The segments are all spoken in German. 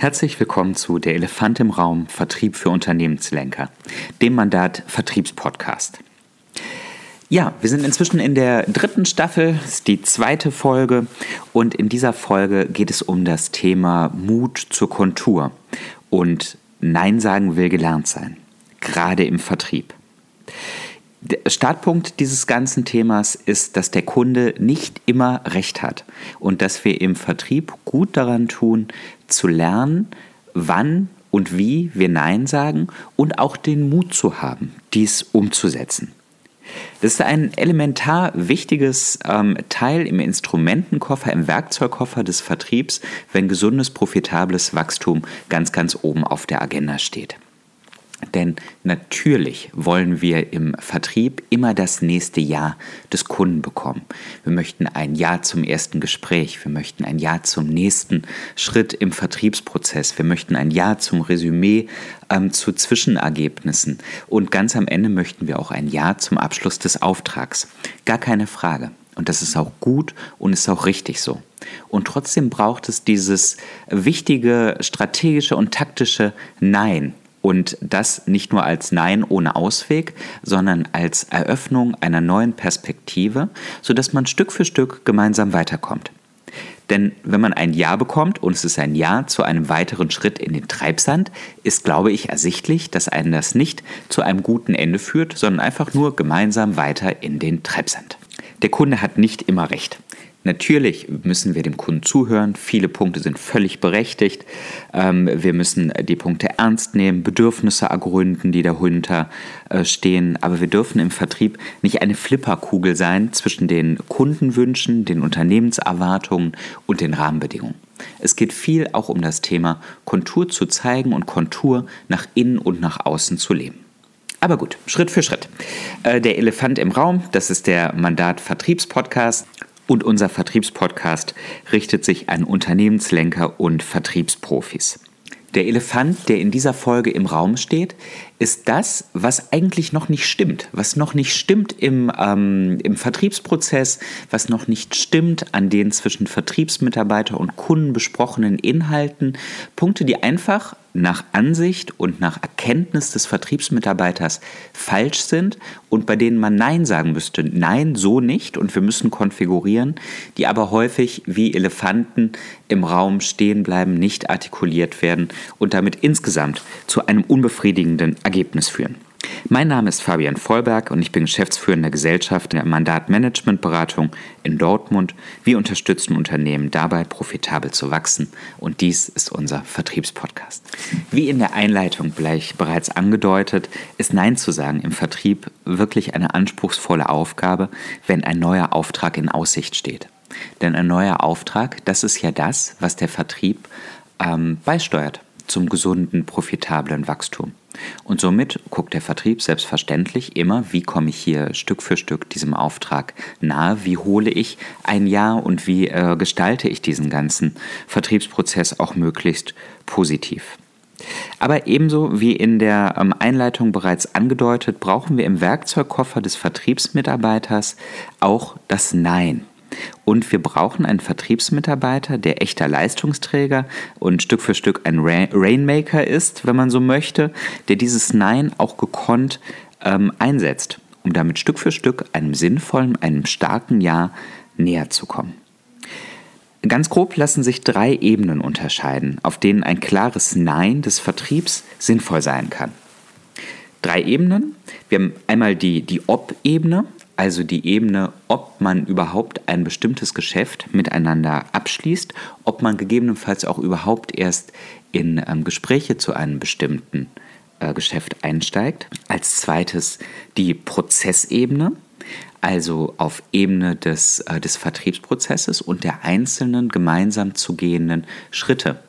Herzlich willkommen zu Der Elefant im Raum Vertrieb für Unternehmenslenker, dem Mandat Vertriebspodcast. Ja, wir sind inzwischen in der dritten Staffel, das ist die zweite Folge und in dieser Folge geht es um das Thema Mut zur Kontur und Nein sagen will gelernt sein, gerade im Vertrieb. Der Startpunkt dieses ganzen Themas ist, dass der Kunde nicht immer recht hat und dass wir im Vertrieb gut daran tun, zu lernen, wann und wie wir Nein sagen und auch den Mut zu haben, dies umzusetzen. Das ist ein elementar wichtiges ähm, Teil im Instrumentenkoffer, im Werkzeugkoffer des Vertriebs, wenn gesundes, profitables Wachstum ganz, ganz oben auf der Agenda steht. Denn natürlich wollen wir im Vertrieb immer das nächste Ja des Kunden bekommen. Wir möchten ein Ja zum ersten Gespräch, wir möchten ein Ja zum nächsten Schritt im Vertriebsprozess, wir möchten ein Ja zum Resümee ähm, zu Zwischenergebnissen und ganz am Ende möchten wir auch ein Ja zum Abschluss des Auftrags. Gar keine Frage. Und das ist auch gut und ist auch richtig so. Und trotzdem braucht es dieses wichtige strategische und taktische Nein und das nicht nur als Nein ohne Ausweg, sondern als Eröffnung einer neuen Perspektive, sodass man Stück für Stück gemeinsam weiterkommt. Denn wenn man ein Ja bekommt und es ist ein Ja zu einem weiteren Schritt in den Treibsand, ist, glaube ich, ersichtlich, dass einen das nicht zu einem guten Ende führt, sondern einfach nur gemeinsam weiter in den Treibsand. Der Kunde hat nicht immer recht. Natürlich müssen wir dem Kunden zuhören. Viele Punkte sind völlig berechtigt. Ähm, wir müssen die Punkte ernst nehmen, Bedürfnisse ergründen, die dahinter äh, stehen. Aber wir dürfen im Vertrieb nicht eine Flipperkugel sein zwischen den Kundenwünschen, den Unternehmenserwartungen und den Rahmenbedingungen. Es geht viel auch um das Thema Kontur zu zeigen und Kontur nach innen und nach außen zu leben. Aber gut, Schritt für Schritt. Äh, der Elefant im Raum, das ist der Mandat Vertriebspodcast. Und unser Vertriebspodcast richtet sich an Unternehmenslenker und Vertriebsprofis. Der Elefant, der in dieser Folge im Raum steht, ist das, was eigentlich noch nicht stimmt, was noch nicht stimmt im, ähm, im Vertriebsprozess, was noch nicht stimmt an den zwischen Vertriebsmitarbeiter und Kunden besprochenen Inhalten. Punkte, die einfach nach Ansicht und nach Erkenntnis des Vertriebsmitarbeiters falsch sind und bei denen man Nein sagen müsste. Nein, so nicht und wir müssen konfigurieren, die aber häufig wie Elefanten im Raum stehen bleiben, nicht artikuliert werden und damit insgesamt zu einem unbefriedigenden Ergebnis führen. Mein Name ist Fabian Vollberg und ich bin geschäftsführender Gesellschaft der Mandatmanagementberatung in Dortmund. Wir unterstützen Unternehmen dabei, profitabel zu wachsen und dies ist unser Vertriebspodcast. Wie in der Einleitung gleich bereits angedeutet, ist Nein zu sagen im Vertrieb wirklich eine anspruchsvolle Aufgabe, wenn ein neuer Auftrag in Aussicht steht. Denn ein neuer Auftrag, das ist ja das, was der Vertrieb ähm, beisteuert zum gesunden, profitablen Wachstum. Und somit guckt der Vertrieb selbstverständlich immer, wie komme ich hier Stück für Stück diesem Auftrag nahe, wie hole ich ein Jahr und wie äh, gestalte ich diesen ganzen Vertriebsprozess auch möglichst positiv. Aber ebenso wie in der ähm, Einleitung bereits angedeutet, brauchen wir im Werkzeugkoffer des Vertriebsmitarbeiters auch das Nein. Und wir brauchen einen Vertriebsmitarbeiter, der echter Leistungsträger und Stück für Stück ein Rainmaker ist, wenn man so möchte, der dieses Nein auch gekonnt ähm, einsetzt, um damit Stück für Stück einem sinnvollen, einem starken Ja näher zu kommen. Ganz grob lassen sich drei Ebenen unterscheiden, auf denen ein klares Nein des Vertriebs sinnvoll sein kann. Drei Ebenen. Wir haben einmal die, die Ob-Ebene, also die Ebene, ob man überhaupt ein bestimmtes Geschäft miteinander abschließt, ob man gegebenenfalls auch überhaupt erst in ähm, Gespräche zu einem bestimmten äh, Geschäft einsteigt. Als zweites die Prozessebene, also auf Ebene des, äh, des Vertriebsprozesses und der einzelnen gemeinsam zu gehenden Schritte,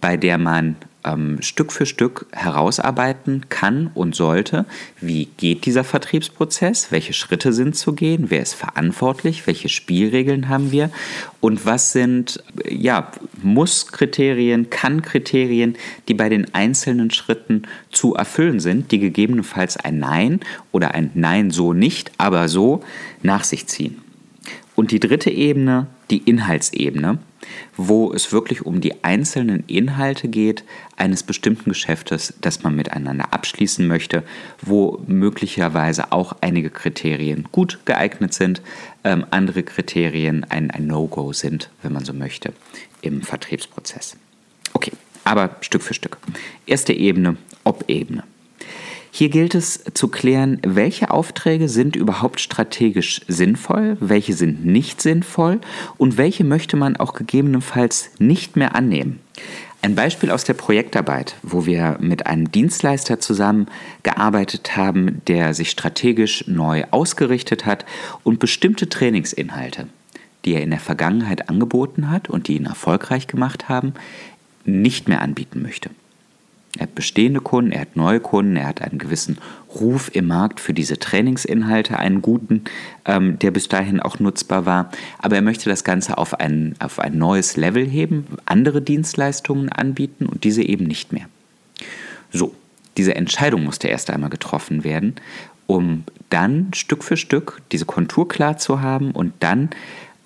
bei der man ähm, Stück für Stück herausarbeiten kann und sollte, wie geht dieser Vertriebsprozess, welche Schritte sind zu gehen, wer ist verantwortlich, welche Spielregeln haben wir? Und was sind ja, Muss-Kriterien, Kann-Kriterien, die bei den einzelnen Schritten zu erfüllen sind, die gegebenenfalls ein Nein oder ein Nein so nicht, aber so nach sich ziehen. Und die dritte Ebene die Inhaltsebene, wo es wirklich um die einzelnen Inhalte geht eines bestimmten Geschäftes, das man miteinander abschließen möchte, wo möglicherweise auch einige Kriterien gut geeignet sind, ähm, andere Kriterien ein, ein No-Go sind, wenn man so möchte, im Vertriebsprozess. Okay, aber Stück für Stück. Erste Ebene, Ob-Ebene. Hier gilt es zu klären, welche Aufträge sind überhaupt strategisch sinnvoll, welche sind nicht sinnvoll und welche möchte man auch gegebenenfalls nicht mehr annehmen. Ein Beispiel aus der Projektarbeit, wo wir mit einem Dienstleister zusammengearbeitet haben, der sich strategisch neu ausgerichtet hat und bestimmte Trainingsinhalte, die er in der Vergangenheit angeboten hat und die ihn erfolgreich gemacht haben, nicht mehr anbieten möchte. Er hat bestehende Kunden, er hat neue Kunden, er hat einen gewissen Ruf im Markt für diese Trainingsinhalte, einen guten, ähm, der bis dahin auch nutzbar war. Aber er möchte das Ganze auf ein, auf ein neues Level heben, andere Dienstleistungen anbieten und diese eben nicht mehr. So, diese Entscheidung musste erst einmal getroffen werden, um dann Stück für Stück diese Kontur klar zu haben und dann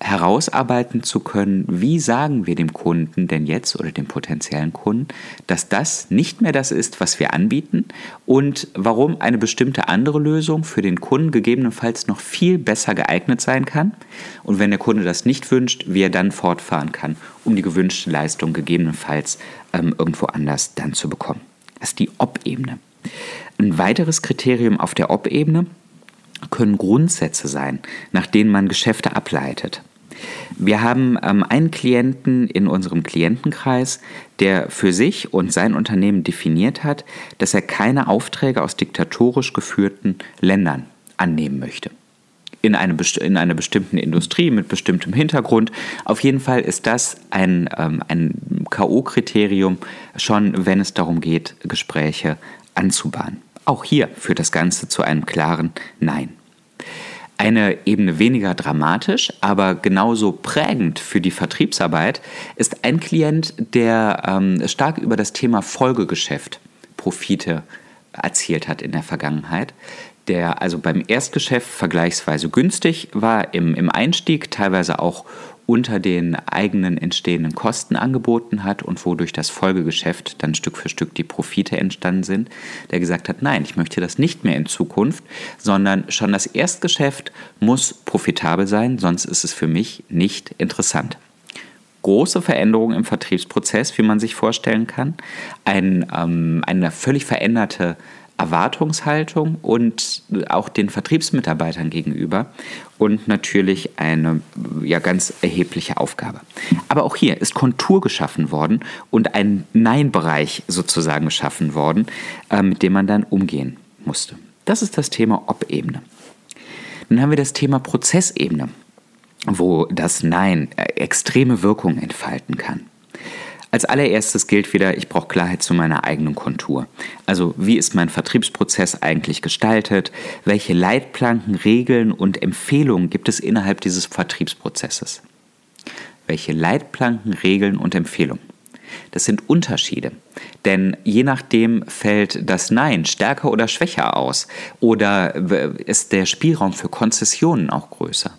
herausarbeiten zu können, wie sagen wir dem Kunden denn jetzt oder dem potenziellen Kunden, dass das nicht mehr das ist, was wir anbieten und warum eine bestimmte andere Lösung für den Kunden gegebenenfalls noch viel besser geeignet sein kann und wenn der Kunde das nicht wünscht, wie er dann fortfahren kann, um die gewünschte Leistung gegebenenfalls ähm, irgendwo anders dann zu bekommen. Das ist die Ob-Ebene. Ein weiteres Kriterium auf der Ob-Ebene können Grundsätze sein, nach denen man Geschäfte ableitet. Wir haben ähm, einen Klienten in unserem Klientenkreis, der für sich und sein Unternehmen definiert hat, dass er keine Aufträge aus diktatorisch geführten Ländern annehmen möchte. In, einem, in einer bestimmten Industrie mit bestimmtem Hintergrund. Auf jeden Fall ist das ein, ähm, ein K.O.-Kriterium, schon wenn es darum geht, Gespräche anzubahnen. Auch hier führt das Ganze zu einem klaren Nein eine Ebene weniger dramatisch, aber genauso prägend für die Vertriebsarbeit ist ein Klient, der ähm, stark über das Thema Folgegeschäft Profite erzielt hat in der Vergangenheit, der also beim Erstgeschäft vergleichsweise günstig war im, im Einstieg, teilweise auch unter den eigenen entstehenden Kosten angeboten hat und wodurch das Folgegeschäft dann Stück für Stück die Profite entstanden sind, der gesagt hat, nein, ich möchte das nicht mehr in Zukunft, sondern schon das Erstgeschäft muss profitabel sein, sonst ist es für mich nicht interessant große Veränderung im Vertriebsprozess, wie man sich vorstellen kann. Ein, ähm, eine völlig veränderte Erwartungshaltung und auch den Vertriebsmitarbeitern gegenüber und natürlich eine ja ganz erhebliche Aufgabe. Aber auch hier ist Kontur geschaffen worden und ein Nein-Bereich sozusagen geschaffen worden, äh, mit dem man dann umgehen musste. Das ist das Thema Ob-Ebene. Dann haben wir das Thema Prozessebene, wo das Nein äh, extreme Wirkung entfalten kann. Als allererstes gilt wieder, ich brauche Klarheit zu meiner eigenen Kontur. Also wie ist mein Vertriebsprozess eigentlich gestaltet? Welche Leitplanken, Regeln und Empfehlungen gibt es innerhalb dieses Vertriebsprozesses? Welche Leitplanken, Regeln und Empfehlungen? Das sind Unterschiede, denn je nachdem fällt das Nein stärker oder schwächer aus oder ist der Spielraum für Konzessionen auch größer.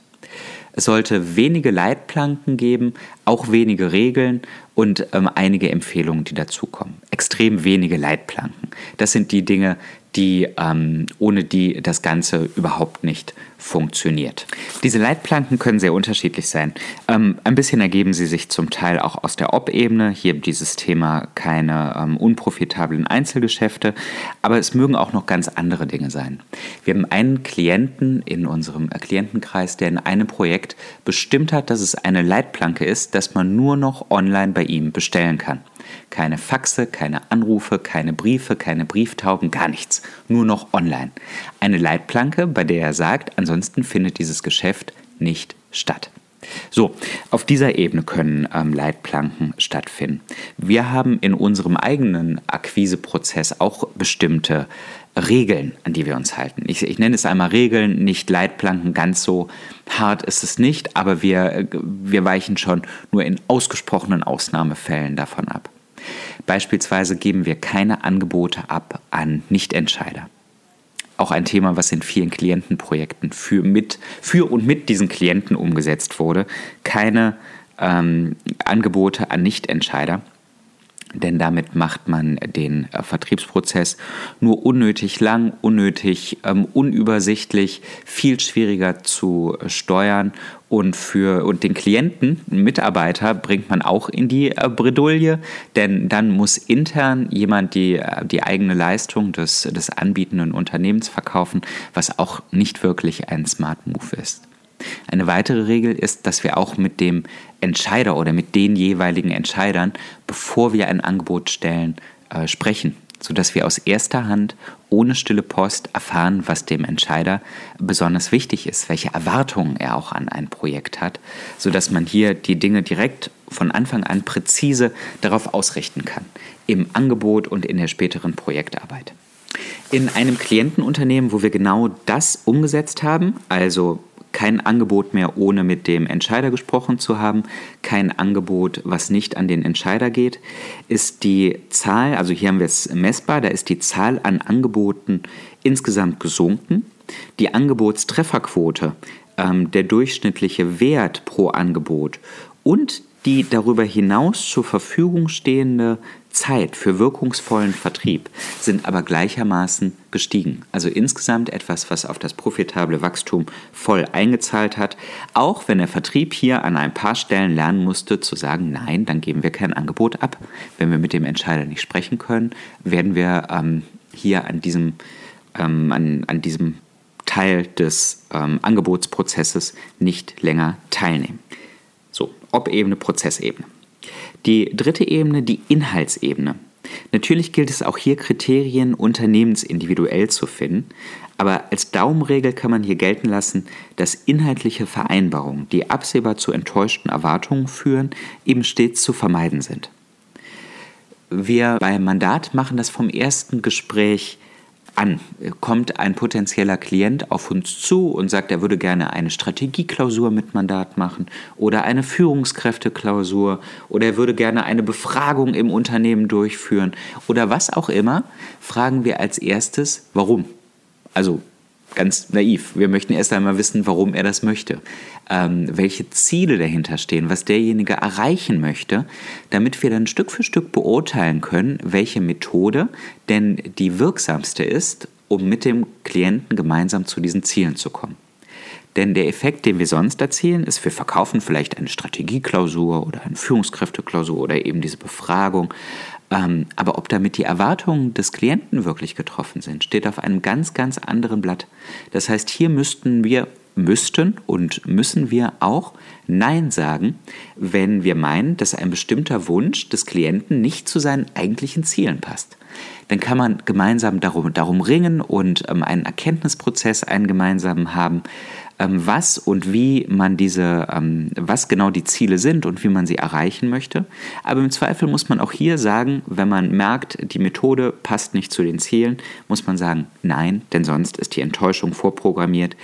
Es sollte wenige Leitplanken geben, auch wenige Regeln und ähm, einige Empfehlungen, die dazukommen. Extrem wenige Leitplanken. Das sind die Dinge, die ähm, ohne die das Ganze überhaupt nicht funktioniert. Diese Leitplanken können sehr unterschiedlich sein. Ähm, ein bisschen ergeben sie sich zum Teil auch aus der Ob-Ebene. Hier dieses Thema keine ähm, unprofitablen Einzelgeschäfte, aber es mögen auch noch ganz andere Dinge sein. Wir haben einen Klienten in unserem äh, Klientenkreis, der in einem Projekt bestimmt hat, dass es eine Leitplanke ist, dass man nur noch online bei ihm bestellen kann. Keine Faxe, keine Anrufe, keine Briefe, keine Brieftauben, gar nichts. Nur noch online. Eine Leitplanke, bei der er sagt, ansonsten findet dieses Geschäft nicht statt. So, auf dieser Ebene können ähm, Leitplanken stattfinden. Wir haben in unserem eigenen Akquiseprozess auch bestimmte Regeln, an die wir uns halten. Ich, ich, nenne es einmal Regeln, nicht Leitplanken, ganz so hart ist es nicht, aber wir, wir weichen schon nur in ausgesprochenen Ausnahmefällen davon ab. Beispielsweise geben wir keine Angebote ab an Nichtentscheider. auch ein Thema, was in vielen Klientenprojekten für, mit, für und mit diesen Klienten umgesetzt wurde. Keine ähm, Angebote an Nichtentscheider denn damit macht man den äh, Vertriebsprozess nur unnötig lang, unnötig ähm, unübersichtlich, viel schwieriger zu äh, steuern und für und den Klienten, Mitarbeiter, bringt man auch in die äh, Bredouille, denn dann muss intern jemand die, äh, die eigene Leistung des, des anbietenden Unternehmens verkaufen, was auch nicht wirklich ein Smart Move ist. Eine weitere Regel ist, dass wir auch mit dem Entscheider oder mit den jeweiligen Entscheidern, bevor wir ein Angebot stellen, äh, sprechen, sodass wir aus erster Hand ohne stille Post erfahren, was dem Entscheider besonders wichtig ist, welche Erwartungen er auch an ein Projekt hat, sodass man hier die Dinge direkt von Anfang an präzise darauf ausrichten kann, im Angebot und in der späteren Projektarbeit. In einem Klientenunternehmen, wo wir genau das umgesetzt haben, also kein Angebot mehr, ohne mit dem Entscheider gesprochen zu haben, kein Angebot, was nicht an den Entscheider geht, ist die Zahl, also hier haben wir es messbar, da ist die Zahl an Angeboten insgesamt gesunken. Die Angebotstrefferquote, ähm, der durchschnittliche Wert pro Angebot und die darüber hinaus zur Verfügung stehende Zeit für wirkungsvollen Vertrieb sind aber gleichermaßen gestiegen. Also insgesamt etwas, was auf das profitable Wachstum voll eingezahlt hat, auch wenn der Vertrieb hier an ein paar Stellen lernen musste zu sagen, nein, dann geben wir kein Angebot ab. Wenn wir mit dem Entscheider nicht sprechen können, werden wir ähm, hier an diesem, ähm, an, an diesem Teil des ähm, Angebotsprozesses nicht länger teilnehmen. Ob-Ebene, Prozessebene. Die dritte Ebene, die Inhaltsebene. Natürlich gilt es auch hier Kriterien unternehmensindividuell zu finden, aber als Daumenregel kann man hier gelten lassen, dass inhaltliche Vereinbarungen, die absehbar zu enttäuschten Erwartungen führen, eben stets zu vermeiden sind. Wir beim Mandat machen das vom ersten Gespräch an? Kommt ein potenzieller Klient auf uns zu und sagt, er würde gerne eine Strategieklausur mit Mandat machen oder eine Führungskräfteklausur oder er würde gerne eine Befragung im Unternehmen durchführen oder was auch immer, fragen wir als erstes, warum? Also ganz naiv. Wir möchten erst einmal wissen, warum er das möchte, ähm, welche Ziele dahinter stehen, was derjenige erreichen möchte, damit wir dann Stück für Stück beurteilen können, welche Methode denn die wirksamste ist, um mit dem Klienten gemeinsam zu diesen Zielen zu kommen. Denn der Effekt, den wir sonst erzielen, ist, wir verkaufen vielleicht eine Strategieklausur oder eine Führungskräfteklausur oder eben diese Befragung. Ähm, aber ob damit die Erwartungen des Klienten wirklich getroffen sind, steht auf einem ganz, ganz anderen Blatt. Das heißt, hier müssten wir, müssten und müssen wir auch Nein sagen, wenn wir meinen, dass ein bestimmter Wunsch des Klienten nicht zu seinen eigentlichen Zielen passt. Dann kann man gemeinsam darum, darum ringen und ähm, einen Erkenntnisprozess einen gemeinsamen haben, ähm, was und wie man diese, ähm, was genau die Ziele sind und wie man sie erreichen möchte. Aber im Zweifel muss man auch hier sagen, wenn man merkt, die Methode passt nicht zu den Zielen, muss man sagen, nein, denn sonst ist die Enttäuschung vorprogrammiert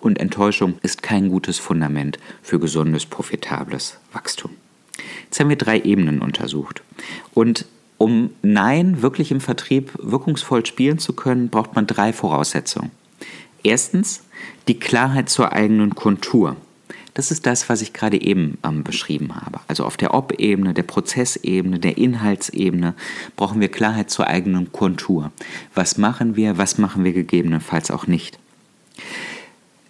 und Enttäuschung ist kein gutes Fundament für gesundes, profitables Wachstum. Jetzt haben wir drei Ebenen untersucht. Und um Nein wirklich im Vertrieb wirkungsvoll spielen zu können, braucht man drei Voraussetzungen. Erstens die Klarheit zur eigenen Kontur. Das ist das, was ich gerade eben ähm, beschrieben habe. Also auf der Ob-Ebene, der Prozessebene, der Inhaltsebene brauchen wir Klarheit zur eigenen Kontur. Was machen wir, was machen wir gegebenenfalls auch nicht.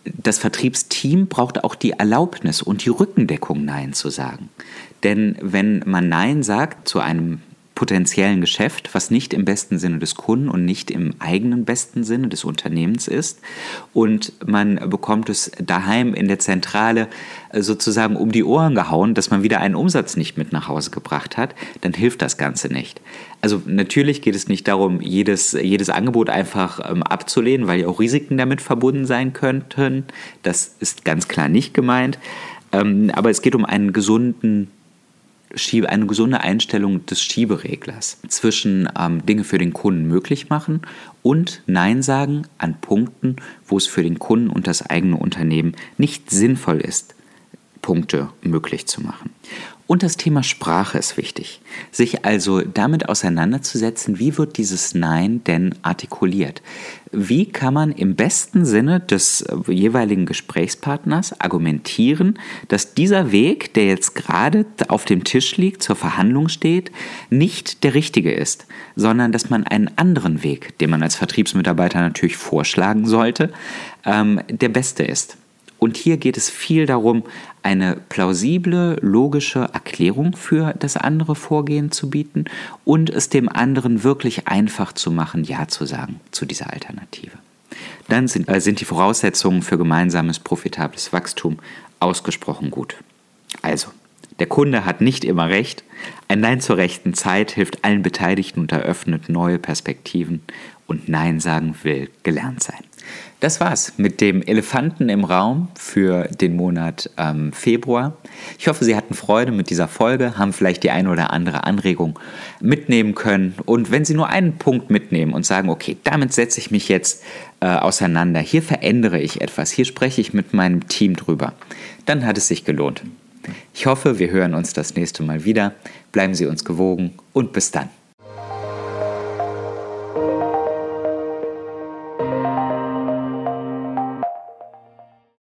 Das Vertriebsteam braucht auch die Erlaubnis und die Rückendeckung, Nein zu sagen. Denn wenn man Nein sagt zu einem potenziellen Geschäft, was nicht im besten Sinne des Kunden und nicht im eigenen besten Sinne des Unternehmens ist. Und man bekommt es daheim in der Zentrale äh, sozusagen um die Ohren gehauen, dass man wieder einen Umsatz nicht mit nach Hause gebracht hat, dann hilft das Ganze nicht. Also natürlich geht es nicht darum, jedes, jedes Angebot einfach ähm, abzulehnen, weil ja auch Risiken damit verbunden sein könnten. Das ist ganz klar nicht gemeint. Ähm, aber es geht um einen gesunden Schiebe, eine gesunde Einstellung des Schiebereglers zwischen ähm, Dinge für den Kunden möglich machen und Nein sagen an Punkten, wo es für den Kunden und das eigene Unternehmen nicht sinnvoll ist, Punkte möglich zu machen. Und das Thema Sprache ist wichtig. Sich also damit auseinanderzusetzen, wie wird dieses Nein denn artikuliert? Wie kann man im besten Sinne des jeweiligen Gesprächspartners argumentieren, dass dieser Weg, der jetzt gerade auf dem Tisch liegt, zur Verhandlung steht, nicht der richtige ist, sondern dass man einen anderen Weg, den man als Vertriebsmitarbeiter natürlich vorschlagen sollte, ähm, der beste ist. Und hier geht es viel darum, eine plausible, logische Erklärung für das andere Vorgehen zu bieten und es dem anderen wirklich einfach zu machen, Ja zu sagen zu dieser Alternative. Dann sind, äh, sind die Voraussetzungen für gemeinsames profitables Wachstum ausgesprochen gut. Also, der Kunde hat nicht immer recht. Ein Nein zur rechten Zeit hilft allen Beteiligten und eröffnet neue Perspektiven. Und Nein sagen will gelernt sein. Das war's mit dem Elefanten im Raum für den Monat ähm, Februar. Ich hoffe, Sie hatten Freude mit dieser Folge, haben vielleicht die eine oder andere Anregung mitnehmen können. Und wenn Sie nur einen Punkt mitnehmen und sagen, okay, damit setze ich mich jetzt äh, auseinander, hier verändere ich etwas, hier spreche ich mit meinem Team drüber, dann hat es sich gelohnt. Ich hoffe, wir hören uns das nächste Mal wieder. Bleiben Sie uns gewogen und bis dann.